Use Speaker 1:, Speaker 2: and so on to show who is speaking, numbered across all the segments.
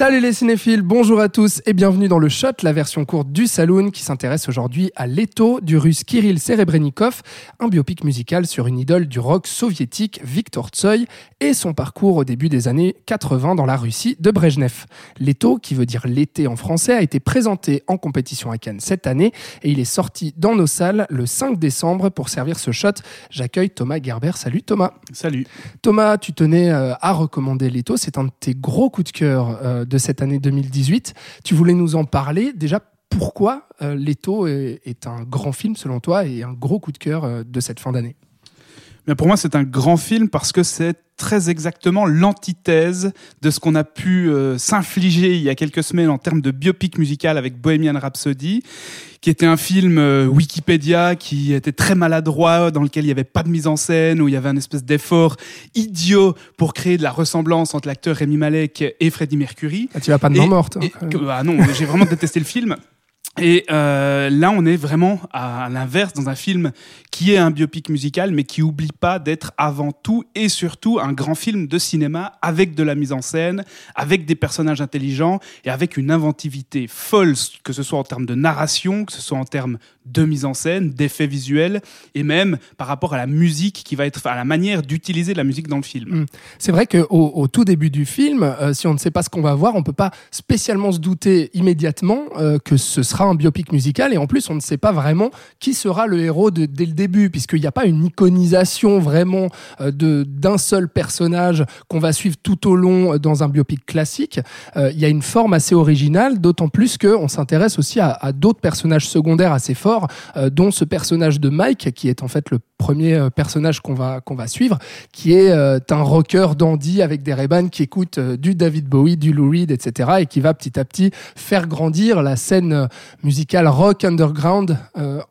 Speaker 1: Salut les cinéphiles, bonjour à tous et bienvenue dans le Shot, la version courte du Saloon qui s'intéresse aujourd'hui à Leto du russe Kirill Serebrennikov, un biopic musical sur une idole du rock soviétique Viktor Tsoy et son parcours au début des années 80 dans la Russie de Brejnev. Leto, qui veut dire l'été en français, a été présenté en compétition à Cannes cette année et il est sorti dans nos salles le 5 décembre pour servir ce shot. J'accueille Thomas Gerber. Salut Thomas.
Speaker 2: Salut.
Speaker 1: Thomas, tu tenais euh, à recommander Leto, c'est un de tes gros coups de cœur euh, de cette année 2018. Tu voulais nous en parler. Déjà, pourquoi euh, Leto est, est, un grand film selon toi et un gros coup de cœur euh, de cette fin d'année?
Speaker 2: Mais Pour moi, c'est un grand film parce que c'est très exactement l'antithèse de ce qu'on a pu euh, s'infliger il y a quelques semaines en termes de biopic musical avec Bohemian Rhapsody, qui était un film euh, Wikipédia qui était très maladroit, dans lequel il n'y avait pas de mise en scène, où il y avait un espèce d'effort idiot pour créer de la ressemblance entre l'acteur Rémi Malek et Freddie Mercury.
Speaker 1: Ah, tu vas pas de mort morte.
Speaker 2: Bah non, j'ai vraiment détesté le film. Et euh, là, on est vraiment à l'inverse dans un film qui est un biopic musical, mais qui oublie pas d'être avant tout et surtout un grand film de cinéma avec de la mise en scène, avec des personnages intelligents et avec une inventivité folle, que ce soit en termes de narration, que ce soit en termes de mise en scène, d'effets visuels et même par rapport à la musique qui va être, à la manière d'utiliser la musique dans le film.
Speaker 1: Mmh. C'est vrai qu'au au tout début du film, euh, si on ne sait pas ce qu'on va voir, on peut pas spécialement se douter immédiatement euh, que ce sera un biopic musical et en plus on ne sait pas vraiment qui sera le héros dès le début puisqu'il n'y a pas une iconisation vraiment euh, de d'un seul personnage qu'on va suivre tout au long dans un biopic classique. Il y a une forme assez originale, d'autant plus qu'on s'intéresse aussi à d'autres personnages secondaires assez forts, euh, dont ce personnage de Mike qui est en fait le premier euh, personnage qu'on va qu'on va suivre, qui est euh, un rocker dandy avec des ray qui écoute du David Bowie, du Lou Reed, etc. et qui va petit à petit faire grandir la scène musicale rock underground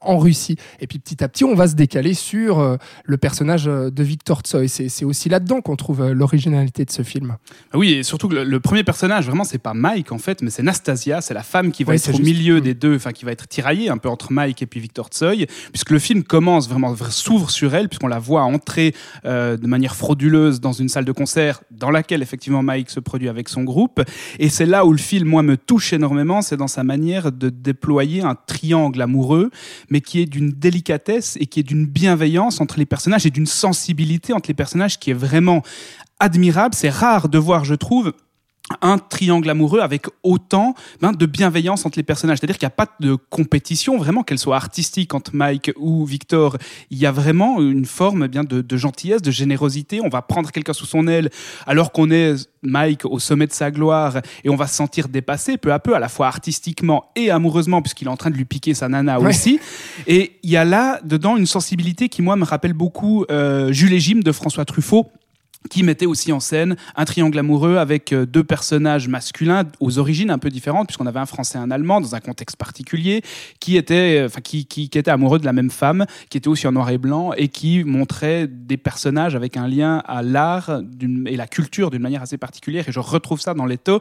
Speaker 1: en Russie. Et puis petit à petit, on va se décaler sur le personnage de Victor Tsoy. C'est aussi là-dedans qu'on trouve l'originalité de ce film.
Speaker 2: Oui, et surtout que le, le premier personnage, vraiment, c'est pas Mike en fait, mais c'est Nastasia, c'est la femme qui va oui, être au juste. milieu mmh. des deux, enfin qui va être tiraillée un peu entre Mike et puis Victor Tsoy, puisque le film commence vraiment, s'ouvre sur elle, puisqu'on la voit entrer euh, de manière frauduleuse dans une salle de concert dans laquelle effectivement Mike se produit avec son groupe. Et c'est là où le film, moi, me touche énormément, c'est dans sa manière de déployer un triangle amoureux, mais qui est d'une délicatesse et qui est d'une bienveillance entre les personnages et d'une sensibilité entre les personnages qui est vraiment admirable. C'est rare de voir, je trouve, un triangle amoureux avec autant ben, de bienveillance entre les personnages. C'est-à-dire qu'il n'y a pas de compétition, vraiment, qu'elle soit artistique entre Mike ou Victor. Il y a vraiment une forme bien de, de gentillesse, de générosité. On va prendre quelqu'un sous son aile alors qu'on est Mike au sommet de sa gloire et on va se sentir dépassé peu à peu, à la fois artistiquement et amoureusement, puisqu'il est en train de lui piquer sa nana ouais. aussi. Et il y a là, dedans, une sensibilité qui, moi, me rappelle beaucoup euh, Jules et Jim de François Truffaut qui mettait aussi en scène un triangle amoureux avec deux personnages masculins aux origines un peu différentes puisqu'on avait un français et un allemand dans un contexte particulier qui était enfin qui, qui, était amoureux de la même femme qui était aussi en noir et blanc et qui montrait des personnages avec un lien à l'art et la culture d'une manière assez particulière. Et je retrouve ça dans Leto.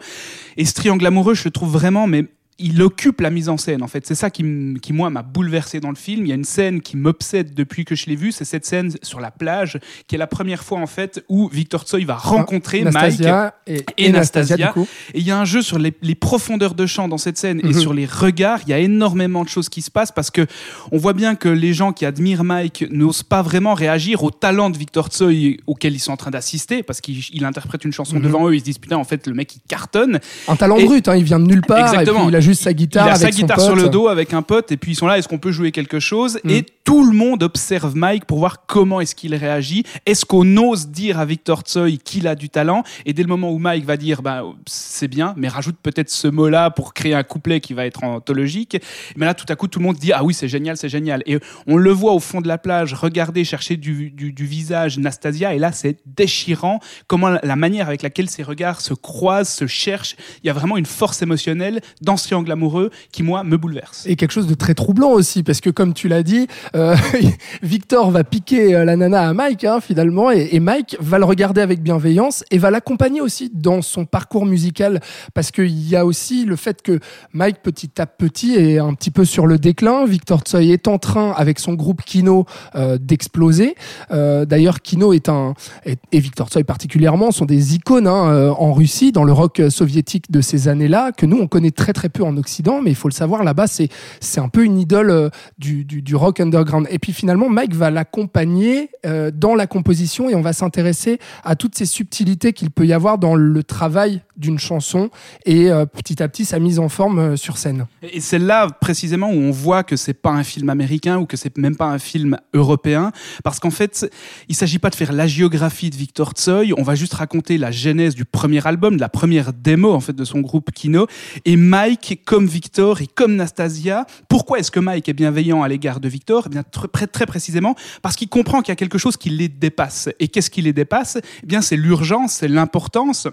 Speaker 2: Et ce triangle amoureux je le trouve vraiment mais il occupe la mise en scène en fait c'est ça qui, qui moi m'a bouleversé dans le film il y a une scène qui m'obsède depuis que je l'ai vue c'est cette scène sur la plage qui est la première fois en fait où Victor Tsoy va rencontrer ah, Mike
Speaker 1: et,
Speaker 2: et, Nastasia, Nastasia et il y a un jeu sur les, les, profondeurs de champ dans cette scène mm -hmm. et
Speaker 1: Mhm.
Speaker 2: sur les regards il y a énormément de choses qui se passent parce que on voit bien que les gens qui admirent Mike n'osent pas vraiment réagir au talent de Victor Tsoy auquel ils sont en train d'assister parce qu'il interprète une chanson mm -hmm. devant eux ils se disent putain en fait le mec il cartonne
Speaker 1: un talent et... brut hein, il vient de nulle part
Speaker 2: Exactement.
Speaker 1: et puis il a juste sa guitare
Speaker 2: il a
Speaker 1: avec
Speaker 2: sa guitare sur le dos avec un pote et puis ils sont là est-ce qu'on peut jouer quelque chose mm. et tout le monde observe Mike pour voir comment est-ce qu'il réagit. Est-ce qu'on ose dire à Victor Tsoy qu'il a du talent et dès le moment où Mike va dire bah c'est bien mais rajoute peut-être ce mot là pour créer un couplet qui va être anthologique. Mais là tout à coup tout le monde dit ah oui c'est génial c'est génial. Et on le voit au fond de la plage regarder chercher du, du, du visage Nastasia et là c'est déchirant comment la manière avec laquelle ses regards se croisent se cherchent. Il y a vraiment une force émotionnelle dans ce triangle amoureux qui, moi, me bouleverse.
Speaker 1: Et quelque chose de très troublant aussi, parce que comme tu l'as dit, euh, Victor va piquer euh, la nana à Mike, hein, finalement, et, Mike va le regarder avec bienveillance et va l'accompagner aussi dans son parcours musical, parce qu'il y a aussi le fait que Mike, petit à petit, est un petit peu sur le déclin. Victor Tsoi est en train, avec son groupe Kino, euh, d'exploser. D'ailleurs, Kino est un, et, Victor Tsoi particulièrement, sont des icônes hein, en Russie, dans le rock soviétique de ces années-là, que nous, on connaît très très peu Occident, mais il faut le savoir, là-bas, c'est c'est un peu une idole euh, du, du, rock underground. Et puis finalement, Mike va l'accompagner euh, dans la composition et on va s'intéresser à toutes ces subtilités qu'il peut y avoir dans le travail d'une chanson et euh, petit à petit sa mise en forme sur scène.
Speaker 2: Et c'est là précisément où on voit que c'est pas un film américain ou que c'est même pas un film européen parce qu'en fait, il s'agit pas de faire la géographie de Victor Tsoi, on va juste raconter la genèse du premier album, de la première démo en fait de son groupe Kino et Mike comme Victor et comme Nastasia, pourquoi est-ce que Mike est bienveillant à l'égard de Victor? Eh bien très, précisément parce qu'il comprend qu'il y a quelque chose qui les dépasse. Et qu'est-ce qui les dépasse? Eh bien c'est l'urgence, c'est l'importance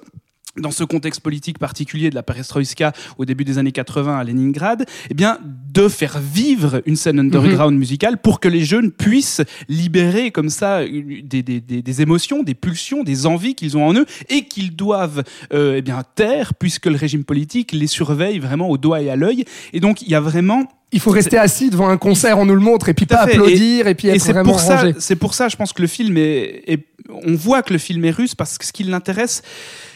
Speaker 2: dans ce contexte politique particulier de la perestroïka au début des années 80 à Leningrad, eh bien, de faire vivre une scène underground mhm. musicale pour que les jeunes puissent libérer comme ça des, des, des, émotions, des pulsions, des envies qu'ils ont en eux et qu'ils doivent euh, eh bien taire puisque le régime politique les surveille vraiment au doigt et à l'œil. Et donc, il y a vraiment
Speaker 1: il faut rester assis devant un concert, on nous le montre, et puis pas applaudir, et, puis être vraiment
Speaker 2: pour ça, C'est pour ça, je pense que le film est, est, on voit que le film est russe parce que ce qui l'intéresse,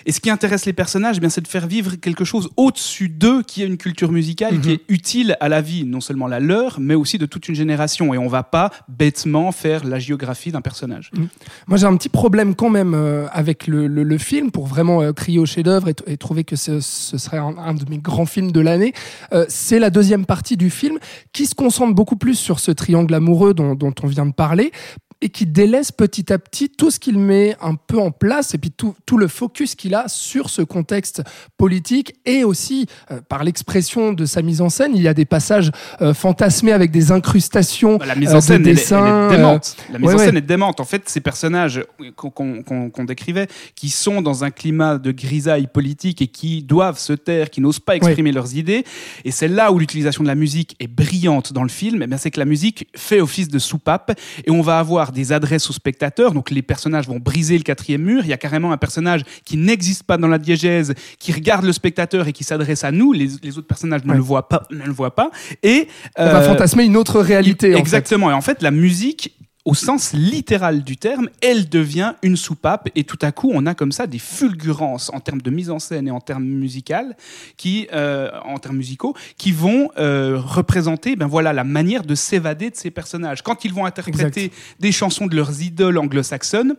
Speaker 2: et ce qui intéresse les personnages, eh bien, c'est de faire vivre quelque chose au-dessus d'eux, qui est une culture musicale qui mhm. est utile à la vie, non seulement la leur, mais aussi de toute une génération. Et on va pas bêtement faire la géographie d'un personnage. Mhm.
Speaker 1: Moi, j'ai un petit problème quand même euh, avec le, le, film pour vraiment euh, crier au chef-d'œuvre et, trouver que ce, ce serait un, de mes grands films de l'année. Euh, c'est la deuxième partie du film qui se concentre beaucoup plus sur ce triangle amoureux dont, dont on vient de parler et qui délaisse petit à petit tout ce qu'il met un peu en place et puis tout, tout le focus qu'il a sur ce contexte politique et aussi euh, par l'expression de sa mise en scène. Il y a des passages euh, fantasmés avec des incrustations
Speaker 2: bah, la mise en euh, scène, de dessins. est démente. La mise en scène est démente. En fait, ces personnages qu'on décrivait, qui sont dans un climat de grisaille politique et qui doivent se taire, qui n'osent pas exprimer leurs idées, et c'est là où l'utilisation de la musique est brillante dans le film, eh c'est que la musique fait office de soupape et on va avoir des adresses aux spectateurs. Donc les personnages vont briser le quatrième mur. Il y a carrément un personnage qui n'existe pas dans la diégèse, qui regarde le spectateur et qui s'adresse à nous. Les, autres personnages ne le voient pas, ne le voient pas. Et
Speaker 1: on va euh, fantasmer une autre réalité.
Speaker 2: Exactement. Et en fait, la musique au sens littéral du terme, elle devient une soupape et tout à coup on a comme ça des fulgurances en termes de mise en scène et en termes musicaux qui, euh, en termes musicaux, qui vont euh, représenter, ben voilà, la manière de s'évader de ces personnages. Quand ils vont interpréter des chansons de leurs idoles anglo-saxonnes,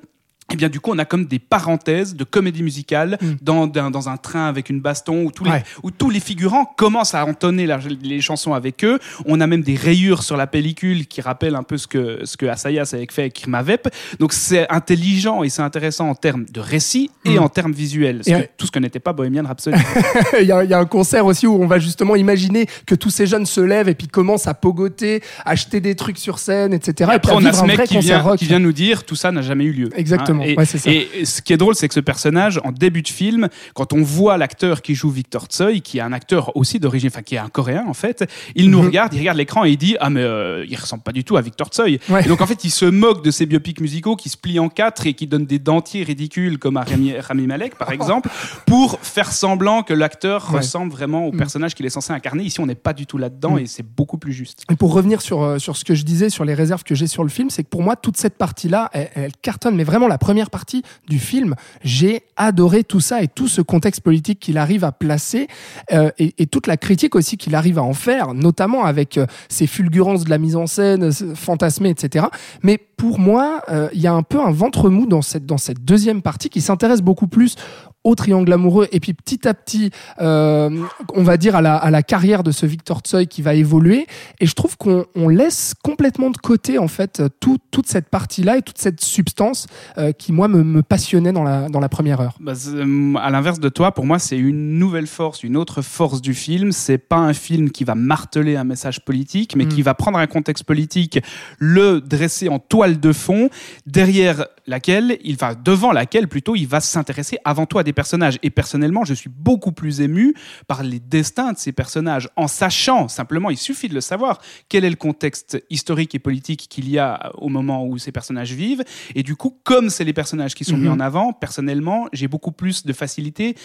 Speaker 2: et eh bien du coup on a comme des parenthèses de comédie musicale mm. dans, dans, un train avec une baston où tous, les, où tous les figurants commencent à entonner les chansons avec eux. On a même des rayures sur la pellicule qui rappellent un peu ce que, ce que Asayas avait fait avec Krimavep. Donc c'est intelligent et c'est intéressant en termes de récit et mm. en termes visuels. tout ce que n'était pas Bohemian Rhapsody.
Speaker 1: il, y a, il y, a un concert aussi où on va justement imaginer que tous ces jeunes se lèvent et puis commencent à pogoter, acheter des trucs sur scène, etc.
Speaker 2: Et, après on a ce mec qui vient, qui vient nous dire tout ça n'a jamais eu lieu.
Speaker 1: Exactement.
Speaker 2: Et, ce qui est drôle, c'est que ce personnage, en début de film, quand on voit l'acteur qui joue Victor Tsoi, qui est un acteur aussi d'origine, enfin qui est un Coréen en fait, il nous mhm. regarde, il regarde l'écran et il dit ah mais euh, il ressemble pas du tout à Victor Tsoi. Et donc en fait, il se moque de ces biopics musicaux qui se plient en quatre et qui donnent des dentiers ridicules comme à Rami, Malek par exemple, pour faire semblant que l'acteur ressemble vraiment au mm. personnage qu'il est censé incarner. Ici, on n'est pas du tout là-dedans mm. et c'est beaucoup plus juste.
Speaker 1: Et pour revenir sur euh, sur ce que je disais sur les réserves que j'ai sur le film, c'est que pour moi toute cette partie-là, elle, elle cartonne, mais vraiment la première partie du film. J'ai adoré tout ça et tout ce contexte politique qu'il arrive à placer euh, et, toute la critique aussi qu'il arrive à en faire, notamment avec euh, ces fulgurances de la mise en scène, fantasmée, etc. Mais pour moi, euh, il y a un peu un ventre mou dans cette, dans cette deuxième partie qui s'intéresse beaucoup plus au triangle amoureux. Et puis petit à petit euh, on va dire à la, à la carrière de ce Victor Tsoi qui va évoluer. Et je trouve qu'on on laisse complètement de côté en fait tout, toute cette partie là et toute cette substance euh, qui moi me, me, passionnait dans la, dans la première heure.
Speaker 2: Bah, euh, à l'inverse de toi pour moi c'est une nouvelle force une autre force du film. C'est pas un film qui va marteler un message politique mais mm. qui va prendre un contexte politique le dresser en toile de fond derrière laquelle il va devant laquelle plutôt il va s'intéresser avant tout à des des personnages. Et personnellement, je suis beaucoup plus ému par les destins de ces personnages, en sachant simplement, il suffit de le savoir, quel est le contexte historique et politique qu'il y a au moment où ces personnages vivent. Et du coup, comme c'est les personnages qui sont mis
Speaker 1: Mhm.
Speaker 2: en avant, personnellement, j'ai beaucoup plus de facilité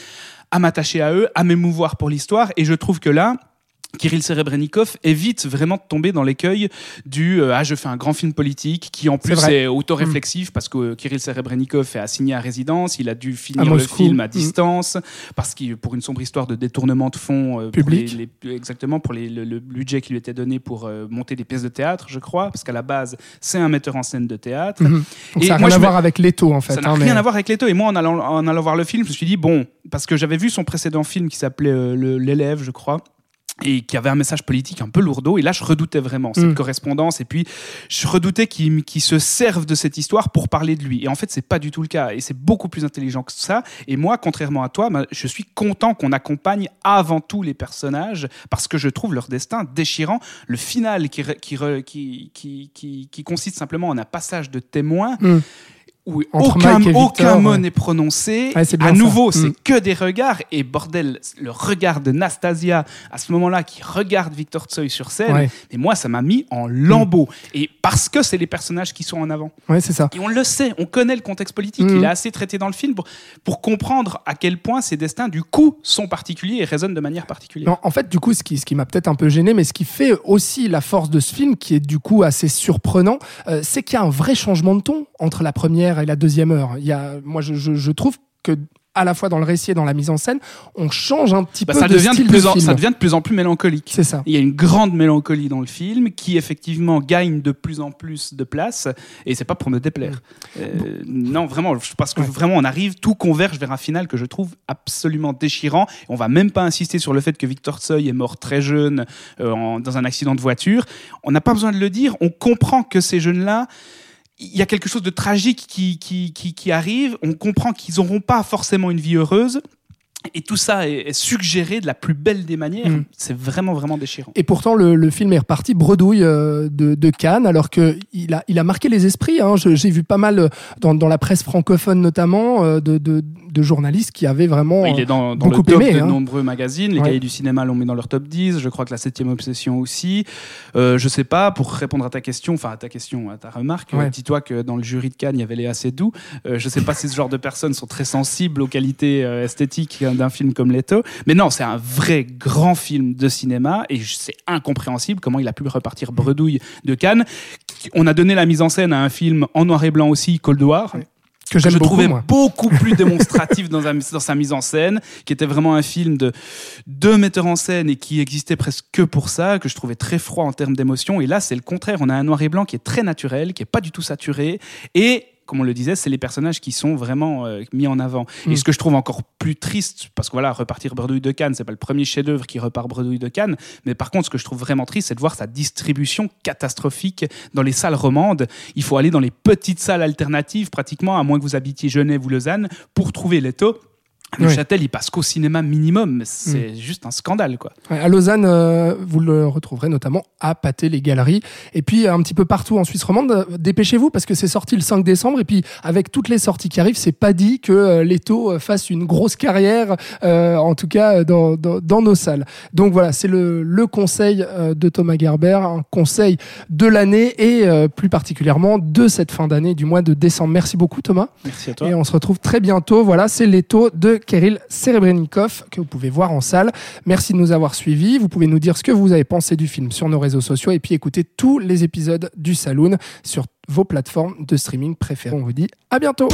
Speaker 2: à m'attacher à eux, à m'émouvoir pour l'histoire. Et je trouve que là, Kirill Serebrennikov évite vraiment de tomber dans l'écueil du euh, ah je fais un grand film politique qui en plus
Speaker 1: vrai.
Speaker 2: est autoréflexif parce que euh, Kirill Serebrennikov est assigné à résidence, il a dû finir le film à
Speaker 1: Mm.
Speaker 2: distance parce qu'il pour une sombre histoire de détournement de fonds euh, pour
Speaker 1: Public.
Speaker 2: les- les- exactement pour les- le, le budget qui lui était donné pour euh, monter des pièces de théâtre, je crois, parce qu'à la base c'est un metteur en scène de théâtre.
Speaker 1: Mhm. Donc
Speaker 2: Et
Speaker 1: ça n'a
Speaker 2: moi,
Speaker 1: rien à
Speaker 2: je me-
Speaker 1: voir avec Leto en fait.
Speaker 2: Ça n'a
Speaker 1: hein,
Speaker 2: rien
Speaker 1: mais-
Speaker 2: à voir avec Leto. Et moi, en allant, en allant voir le film, je me suis dit, bon, parce que j'avais vu son précédent film qui s'appelait euh, L'élève, je crois. Et qui avait un message politique un peu lourdeau. Et là, je redoutais vraiment cette
Speaker 1: Mm.
Speaker 2: correspondance. Et puis, je redoutais qu'il se serve de cette histoire pour parler de lui. Et en fait, c'est pas du tout le cas. Et c'est beaucoup plus intelligent que ça. Et moi, contrairement à toi, bah, je suis content qu'on accompagne avant tout les personnages parce que je trouve leur destin déchirant. Le final qui, re- qui, re- qui, qui, qui, qui consiste simplement en un passage de témoin
Speaker 1: Mm.
Speaker 2: Où
Speaker 1: Entre
Speaker 2: aucun,
Speaker 1: Mike et
Speaker 2: aucun
Speaker 1: Victor,
Speaker 2: mot
Speaker 1: ouais.
Speaker 2: n'est prononcé.
Speaker 1: Ouais,
Speaker 2: à nouveau,
Speaker 1: Mm.
Speaker 2: c'est que des regards. Et bordel, le regard de Nastasia, à ce moment-là, qui regarde Victor Tsoy sur scène,
Speaker 1: Ouais.
Speaker 2: et moi, ça m'a mis en lambeaux. Et parce que c'est les personnages qui sont en avant.
Speaker 1: Ouais, c'est ça.
Speaker 2: Et on le sait, on connaît le contexte politique.
Speaker 1: Mhm.
Speaker 2: Il est assez traité dans le film pour, pour comprendre à quel point ces destins, du coup, sont particuliers et résonnent de manière particulière.
Speaker 1: Non, en fait, du coup, ce qui, ce qui m'a peut-être un peu gêné, mais ce qui fait aussi la force de ce film, qui est du coup assez surprenant, euh, c'est qu'il y a un vrai changement de ton entre la première et la deuxième heure. Il y a, moi, je, je- je trouve que à la fois dans le récit et dans la mise en scène, on change un petit
Speaker 2: Bah,
Speaker 1: peu
Speaker 2: ça,
Speaker 1: de
Speaker 2: devient de plus
Speaker 1: de
Speaker 2: en,
Speaker 1: film.
Speaker 2: ça devient de plus en plus mélancolique.
Speaker 1: C'est ça.
Speaker 2: Il y a une grande mélancolie dans le film qui effectivement gagne de plus en plus de place et c'est pas pour me déplaire. Euh, non, vraiment, parce que
Speaker 1: Ouais.
Speaker 2: vraiment on arrive, tout converge vers un final que je trouve absolument déchirant. On va même pas insister sur le fait que Victor Tsoi est mort très jeune euh, en- dans un accident de voiture. On n'a pas besoin de le dire. On comprend que ces jeunes-là il y a quelque chose de tragique qui, qui, qui, qui arrive. On comprend qu'ils n'auront pas forcément une vie heureuse. Et tout ça est, suggéré de la plus belle des manières.
Speaker 1: Mm.
Speaker 2: C'est vraiment, vraiment déchirant.
Speaker 1: Et pourtant, le, le film est reparti bredouille euh, de, de Cannes, alors que il a, il a marqué les esprits. hein. J'ai vu pas mal euh, dans, dans la presse francophone notamment euh, de, de, de journalistes qui avaient vraiment.
Speaker 2: Il est dans, dans le top
Speaker 1: aimé,
Speaker 2: de
Speaker 1: hein.
Speaker 2: nombreux magazines. Les
Speaker 1: Ouais.
Speaker 2: cahiers du cinéma l'ont mis dans leur top 10. Je crois que la 7 Obsession aussi. Euh, je sais pas, pour répondre à ta question, enfin à ta question, à ta remarque,
Speaker 1: Ouais.
Speaker 2: euh, dis-toi que dans le jury de Cannes, il y avait Léa Seydoux. Euh, je sais pas si ce genre de personnes sont très sensibles aux qualités euh, esthétiques d'un film comme Leto. Mais non, c'est un vrai grand film de cinéma et c'est incompréhensible comment il a pu repartir bredouille de Cannes. On a donné la mise en scène à un film en noir et blanc aussi, Cold War.
Speaker 1: Ouais. Que
Speaker 2: je
Speaker 1: beaucoup,
Speaker 2: trouvais
Speaker 1: moi.
Speaker 2: beaucoup plus démonstratif dans, un- dans sa mise en scène, qui était vraiment un film de deux metteurs en scène et qui existait presque que pour ça, que je trouvais très froid en termes d'émotion. Et là, c'est le contraire. On a un noir et blanc qui est très naturel, qui est pas du tout saturé et comme on le disait, c'est les personnages qui sont vraiment euh, mis en avant.
Speaker 1: Mm.
Speaker 2: Et ce que je trouve encore plus triste, parce que voilà, repartir Bredouille de Cannes, c'est pas le premier chef-d'œuvre qui repart Bredouille de Cannes, mais par contre, ce que je trouve vraiment triste, c'est de voir sa distribution catastrophique dans les salles romandes. Il faut aller dans les petites salles alternatives, pratiquement, à moins que vous habitiez Genève ou Lausanne, pour trouver Leto. Le
Speaker 1: Oui.
Speaker 2: Châtel, il passe qu'au cinéma minimum. C'est juste un scandale, quoi.
Speaker 1: Ouais, à Lausanne, euh, vous le retrouverez notamment à Pâté les Galeries. Et puis un petit peu partout en Suisse romande, euh, dépêchez-vous parce que c'est sorti le 5 décembre. Et puis avec toutes les sorties qui arrivent, c'est pas dit que euh, Leto fasse une grosse carrière, euh, en tout cas dans, dans, dans nos salles. Donc voilà, c'est le, le conseil de Thomas Gerber, un conseil de l'année et euh, plus particulièrement de cette fin d'année, du mois de décembre. Merci beaucoup Thomas.
Speaker 2: Merci à toi.
Speaker 1: Et on se retrouve très bientôt. Voilà, c'est Leto de Kirill Serebrennikov que vous pouvez voir en salle. Merci de nous avoir suivis. Vous pouvez nous dire ce que vous avez pensé du film sur nos réseaux sociaux et puis écouter tous les épisodes du Saloon sur vos plateformes de streaming préférées. On vous dit à bientôt.